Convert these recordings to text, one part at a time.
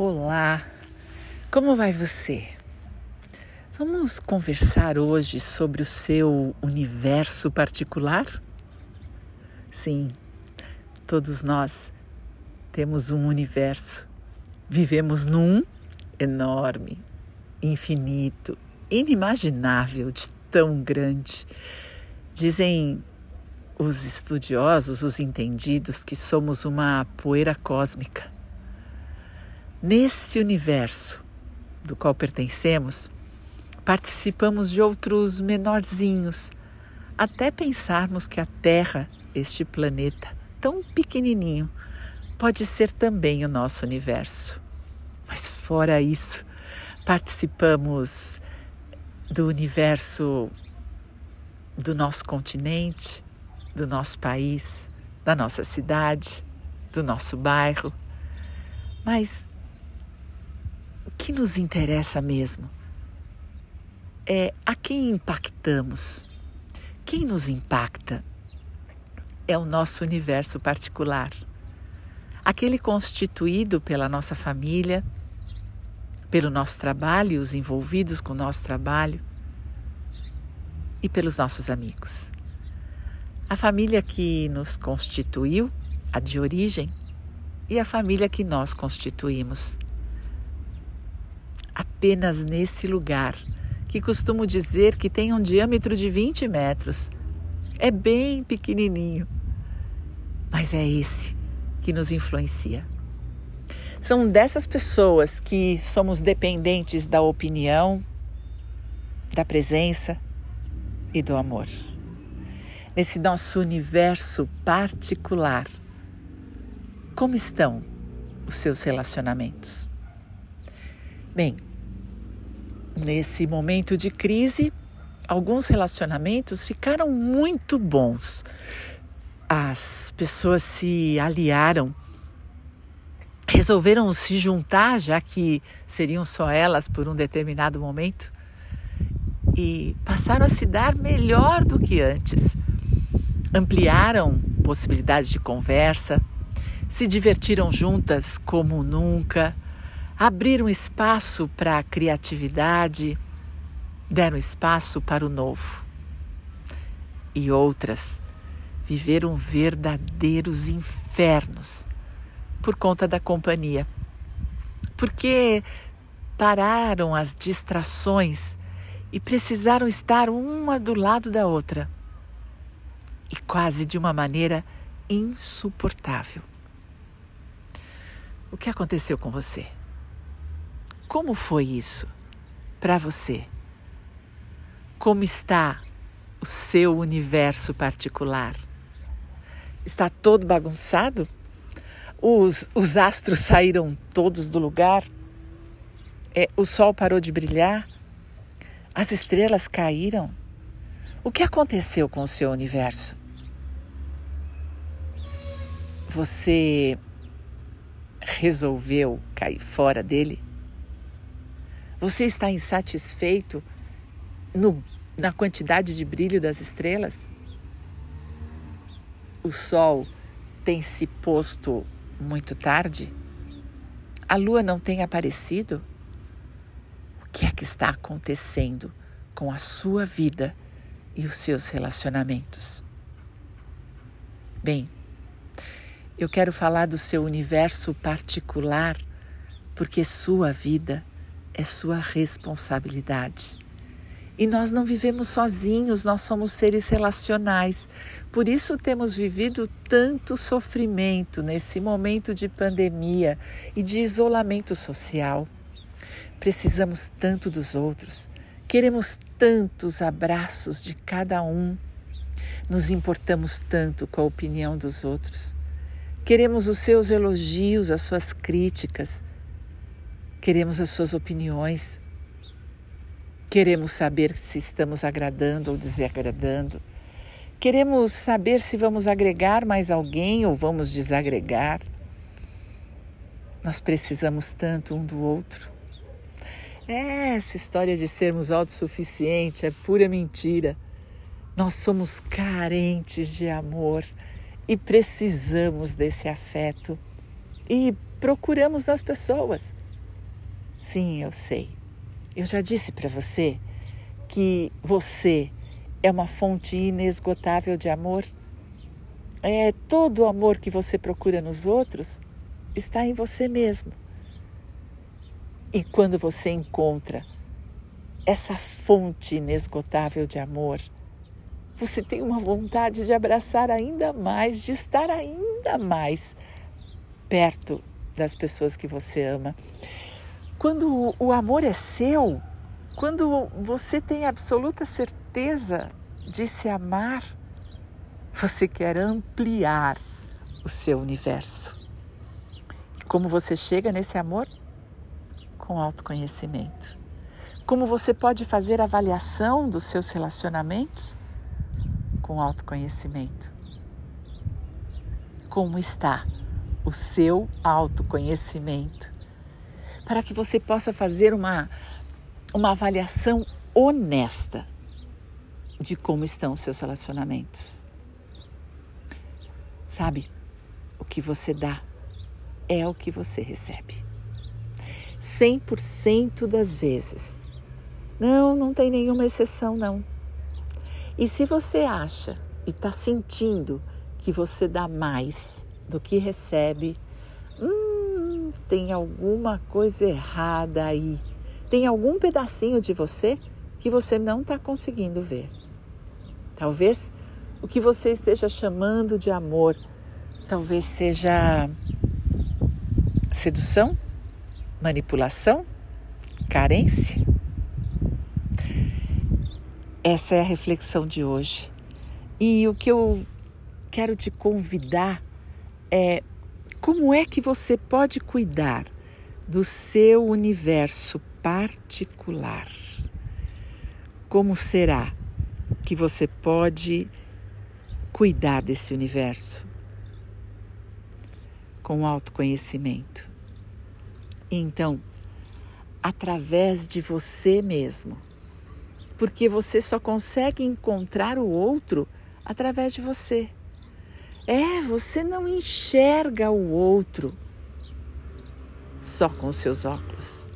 Olá, como vai você? Vamos conversar hoje sobre o seu universo particular? Sim, todos nós temos um universo. Vivemos num enorme, infinito, inimaginável, de tão grande. Dizem os estudiosos, os entendidos, que somos uma poeira cósmica Nesse universo do qual pertencemos, participamos de outros menorzinhos, até pensarmos que a Terra, este planeta tão pequenininho, pode ser também o nosso universo. Mas fora isso, participamos do universo do nosso continente, do nosso país, da nossa cidade, do nosso bairro. Mas que nos interessa mesmo é a quem impactamos. Quem nos impacta é o nosso universo particular, aquele constituído pela nossa família, pelo nosso trabalho, os envolvidos com o nosso trabalho e pelos nossos amigos. A família que nos constituiu, a de origem, e a família que nós constituímos apenas nesse lugar, que costumo dizer que tem um diâmetro de 20 metros. É bem pequenininho, mas é esse que nos influencia. São dessas pessoas que somos dependentes da opinião, da presença e do amor. Nesse nosso universo particular, como estão os seus relacionamentos? Bem, Nesse momento de crise, alguns relacionamentos ficaram muito bons. As pessoas se aliaram, resolveram se juntar, já que seriam só elas por um determinado momento, e passaram a se dar melhor do que antes. Ampliaram possibilidades de conversa, se divertiram juntas como nunca abriram espaço para a criatividade, deram espaço para o novo. E outras viveram verdadeiros infernos por conta da companhia. Porque pararam as distrações e precisaram estar uma do lado da outra. E quase de uma maneira insuportável. O que aconteceu com você? Como foi isso para você? Como está o seu universo particular? Está todo bagunçado? Os, os astros saíram todos do lugar? É, o sol parou de brilhar? As estrelas caíram? O que aconteceu com o seu universo? Você resolveu cair fora dele? Você está insatisfeito no, na quantidade de brilho das estrelas? O sol tem se posto muito tarde? A lua não tem aparecido? O que é que está acontecendo com a sua vida e os seus relacionamentos? Bem, eu quero falar do seu universo particular, porque sua vida é sua responsabilidade. E nós não vivemos sozinhos, nós somos seres relacionais. Por isso temos vivido tanto sofrimento nesse momento de pandemia e de isolamento social. Precisamos tanto dos outros, queremos tantos abraços de cada um, nos importamos tanto com a opinião dos outros. Queremos os seus elogios, as suas críticas Queremos as suas opiniões. Queremos saber se estamos agradando ou desagradando. Queremos saber se vamos agregar mais alguém ou vamos desagregar. Nós precisamos tanto um do outro. Essa história de sermos autossuficientes é pura mentira. Nós somos carentes de amor e precisamos desse afeto e procuramos nas pessoas Sim, eu sei. Eu já disse para você que você é uma fonte inesgotável de amor. É todo o amor que você procura nos outros está em você mesmo. E quando você encontra essa fonte inesgotável de amor, você tem uma vontade de abraçar ainda mais, de estar ainda mais perto das pessoas que você ama. Quando o amor é seu, quando você tem absoluta certeza de se amar, você quer ampliar o seu universo. Como você chega nesse amor? Com autoconhecimento. Como você pode fazer avaliação dos seus relacionamentos? Com autoconhecimento. Como está o seu autoconhecimento? Para que você possa fazer uma uma avaliação honesta de como estão os seus relacionamentos. Sabe, o que você dá é o que você recebe. 100% das vezes. Não, não tem nenhuma exceção, não. E se você acha e está sentindo que você dá mais do que recebe, hum, tem alguma coisa errada aí tem algum pedacinho de você que você não está conseguindo ver. Talvez o que você esteja chamando de amor, talvez seja sedução, manipulação, carência. Essa é a reflexão de hoje. E o que eu quero te convidar é como é que você pode cuidar do seu universo particular. Como será que você pode cuidar desse universo? Com autoconhecimento. Então, através de você mesmo. Porque você só consegue encontrar o outro através de você. É, você não enxerga o outro só com seus óculos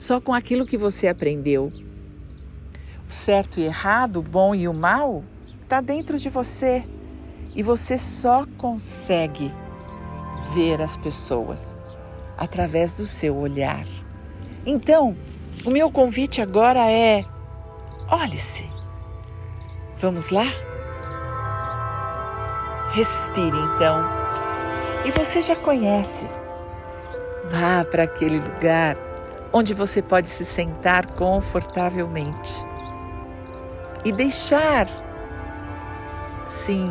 só com aquilo que você aprendeu. O certo e errado, o bom e o mal, está dentro de você e você só consegue ver as pessoas através do seu olhar. Então, o meu convite agora é: olhe-se. Vamos lá? Respire então. E você já conhece. Vá para aquele lugar onde você pode se sentar confortavelmente e deixar, sim,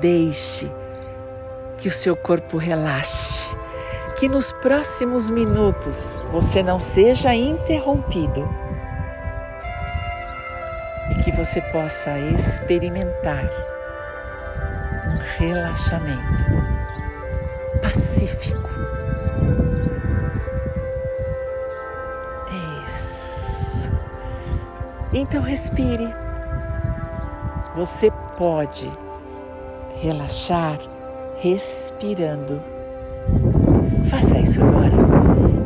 deixe que o seu corpo relaxe, que nos próximos minutos você não seja interrompido e que você possa experimentar relaxamento pacífico Então respire. Você pode relaxar respirando. Faça isso agora.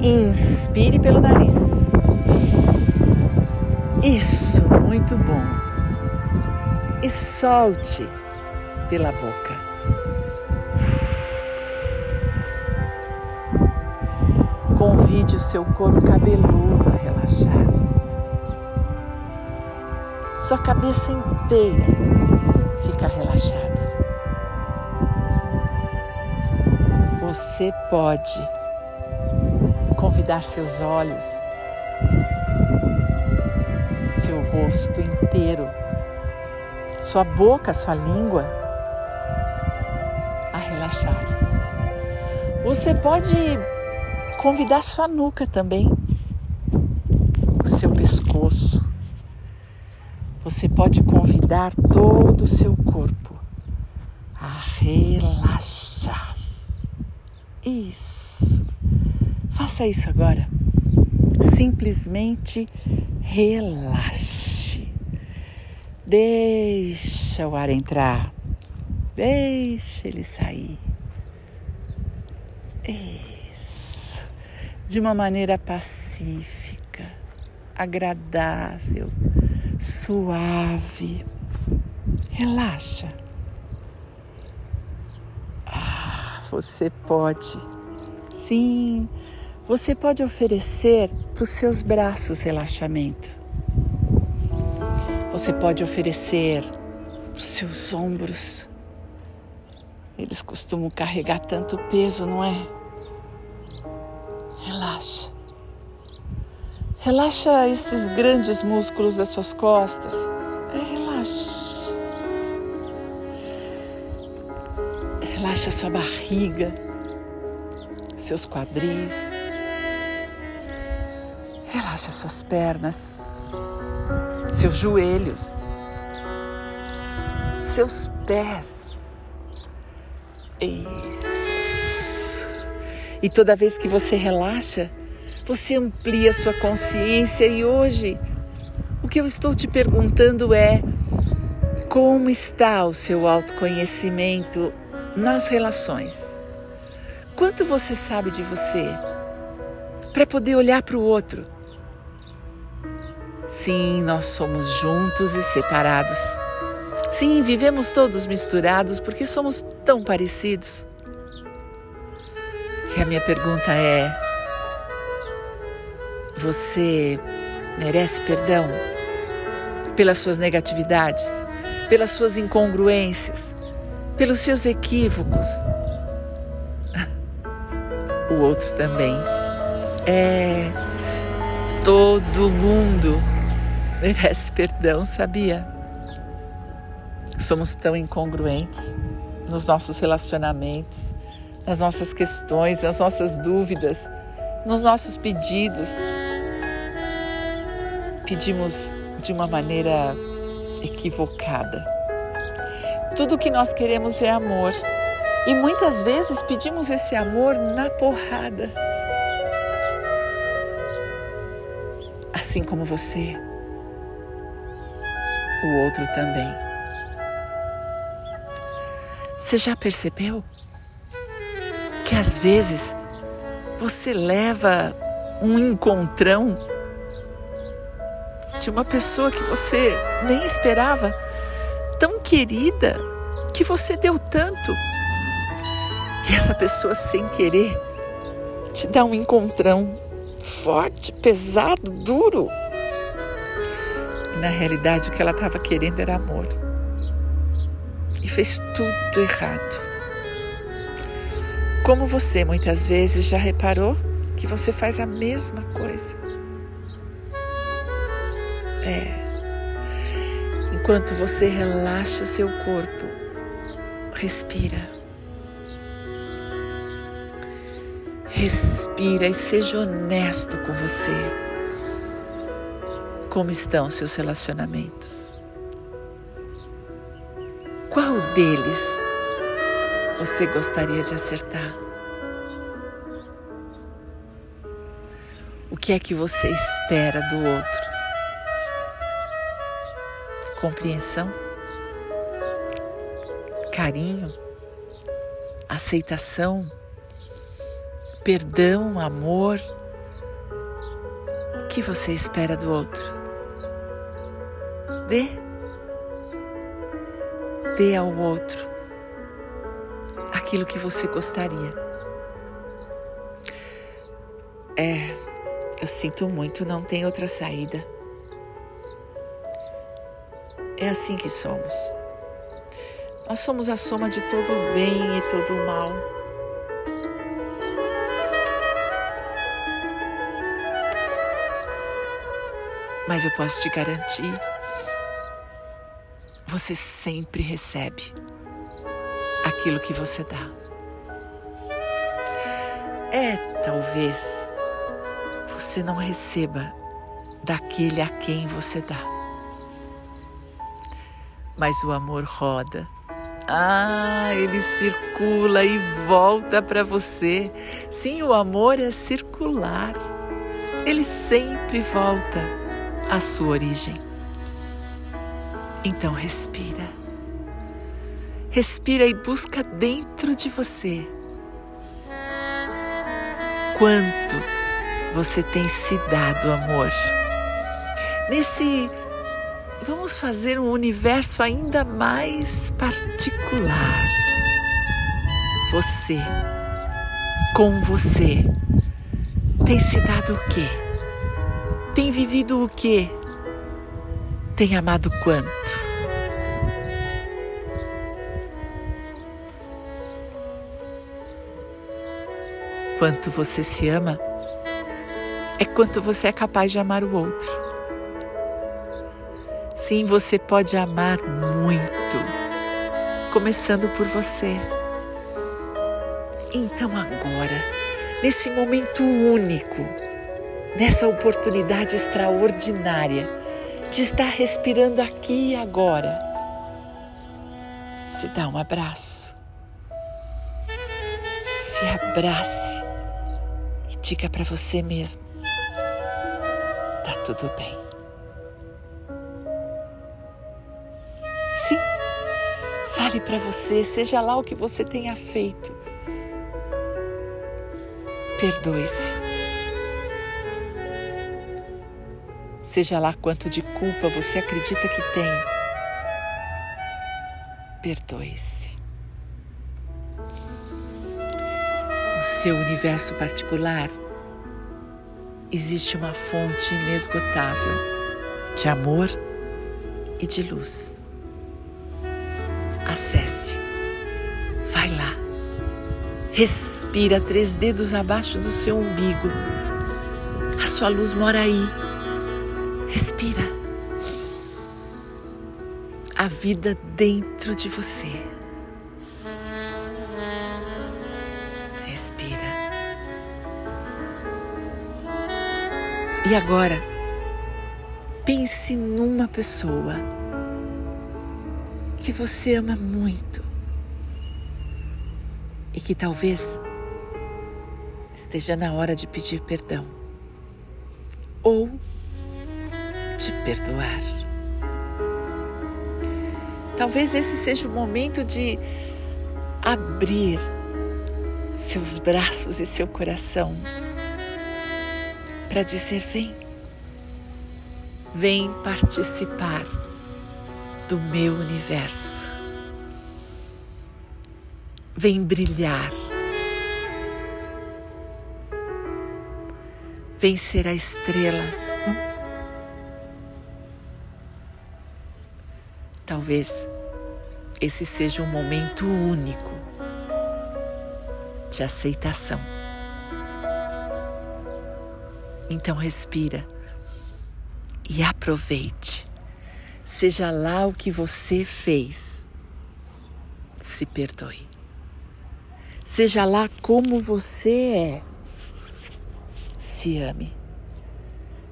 Inspire pelo nariz. Isso, muito bom. E solte pela boca. Convide o seu couro cabeludo a relaxar. Sua cabeça inteira fica relaxada. Você pode convidar seus olhos, seu rosto inteiro, sua boca, sua língua relaxar. Você pode convidar sua nuca também, o seu pescoço, você pode convidar todo o seu corpo a relaxar. Isso. Faça isso agora. Simplesmente relaxe. Deixa o ar entrar. Deixa ele sair. Isso. de uma maneira pacífica, agradável, suave. Relaxa. Ah, você pode. Sim, você pode oferecer para os seus braços relaxamento. Você pode oferecer para os seus ombros. Eles costumam carregar tanto peso, não é? Relaxa. Relaxa esses grandes músculos das suas costas. É, relaxa. Relaxa sua barriga, seus quadris. Relaxa suas pernas, seus joelhos, seus pés. Isso. E toda vez que você relaxa, você amplia sua consciência. E hoje, o que eu estou te perguntando é: como está o seu autoconhecimento nas relações? Quanto você sabe de você para poder olhar para o outro? Sim, nós somos juntos e separados. Sim, vivemos todos misturados porque somos tão parecidos. E a minha pergunta é: você merece perdão pelas suas negatividades, pelas suas incongruências, pelos seus equívocos? O outro também. É. Todo mundo merece perdão, sabia? Somos tão incongruentes nos nossos relacionamentos nas nossas questões, nas nossas dúvidas, nos nossos pedidos. Pedimos de uma maneira equivocada. Tudo o que nós queremos é amor. E muitas vezes pedimos esse amor na porrada. Assim como você, o outro também. Você já percebeu? que às vezes você leva um encontrão de uma pessoa que você nem esperava, tão querida, que você deu tanto. E essa pessoa, sem querer, te dá um encontrão forte, pesado, duro. E na realidade, o que ela estava querendo era amor. E fez tudo errado. Como você muitas vezes já reparou que você faz a mesma coisa. É. Enquanto você relaxa seu corpo, respira. Respira e seja honesto com você. Como estão seus relacionamentos? Deles você gostaria de acertar? O que é que você espera do outro? Compreensão? Carinho? Aceitação? Perdão? Amor? O que você espera do outro? Dê. Dê ao outro aquilo que você gostaria. É, eu sinto muito, não tem outra saída. É assim que somos. Nós somos a soma de todo o bem e todo o mal. Mas eu posso te garantir, você sempre recebe aquilo que você dá. É, talvez você não receba daquele a quem você dá. Mas o amor roda. Ah, ele circula e volta para você. Sim, o amor é circular. Ele sempre volta à sua origem. Então respira. Respira e busca dentro de você. Quanto você tem se dado amor. Nesse vamos fazer um universo ainda mais particular. Você, com você, tem se dado o quê? Tem vivido o quê? Tem amado quanto? Quanto você se ama é quanto você é capaz de amar o outro. Sim, você pode amar muito, começando por você. Então, agora, nesse momento único, nessa oportunidade extraordinária de estar respirando aqui e agora, se dá um abraço. Se abrace e diga para você mesmo: tá tudo bem. Sim, fale para você, seja lá o que você tenha feito. Perdoe-se. Seja lá quanto de culpa você acredita que tem. Perdoe-se. No seu universo particular, existe uma fonte inesgotável de amor e de luz. Acesse, vai lá, respira três dedos abaixo do seu umbigo. A sua luz mora aí. Respira. A vida dentro de você. Respira. E agora, pense numa pessoa que você ama muito e que talvez esteja na hora de pedir perdão ou de perdoar. Talvez esse seja o momento de abrir seus braços e seu coração para dizer: vem, vem participar do meu universo, vem brilhar, vem ser a estrela. Talvez esse seja um momento único de aceitação. Então respira e aproveite. Seja lá o que você fez, se perdoe. Seja lá como você é, se ame.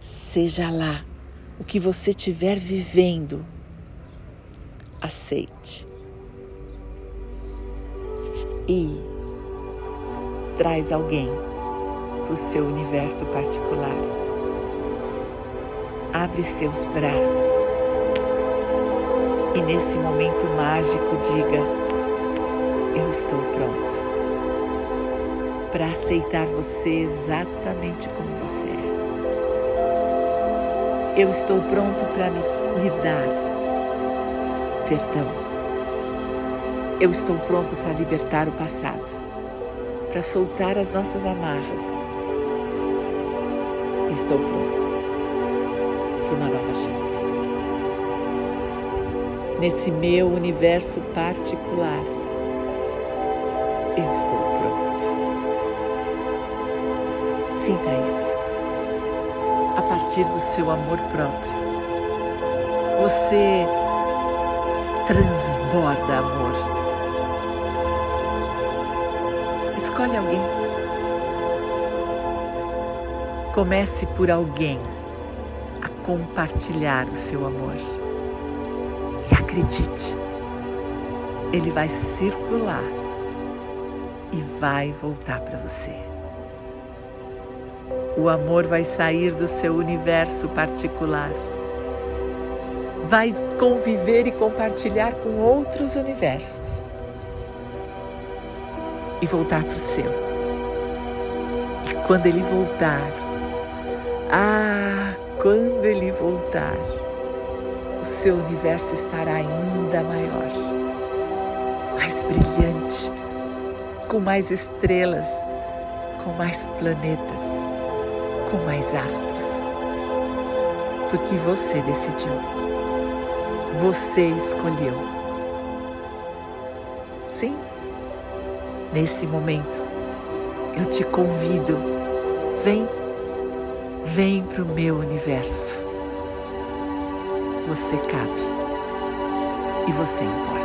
Seja lá o que você estiver vivendo, aceite. E traz alguém para o seu universo particular. Abre seus braços e nesse momento mágico diga: Eu estou pronto para aceitar você exatamente como você é. Eu estou pronto para me dar perdão. Eu estou pronto para libertar o passado, para soltar as nossas amarras Estou pronto para uma nova chance. Nesse meu universo particular, eu estou pronto. Sinta isso. A partir do seu amor próprio, você transborda amor. Escolhe alguém Comece por alguém a compartilhar o seu amor. E acredite, ele vai circular e vai voltar para você. O amor vai sair do seu universo particular, vai conviver e compartilhar com outros universos e voltar para o seu. E quando ele voltar, Ah, quando ele voltar, o seu universo estará ainda maior, mais brilhante, com mais estrelas, com mais planetas, com mais astros. Porque você decidiu, você escolheu. Sim, nesse momento, eu te convido, vem Vem para o meu universo. Você cabe e você importa.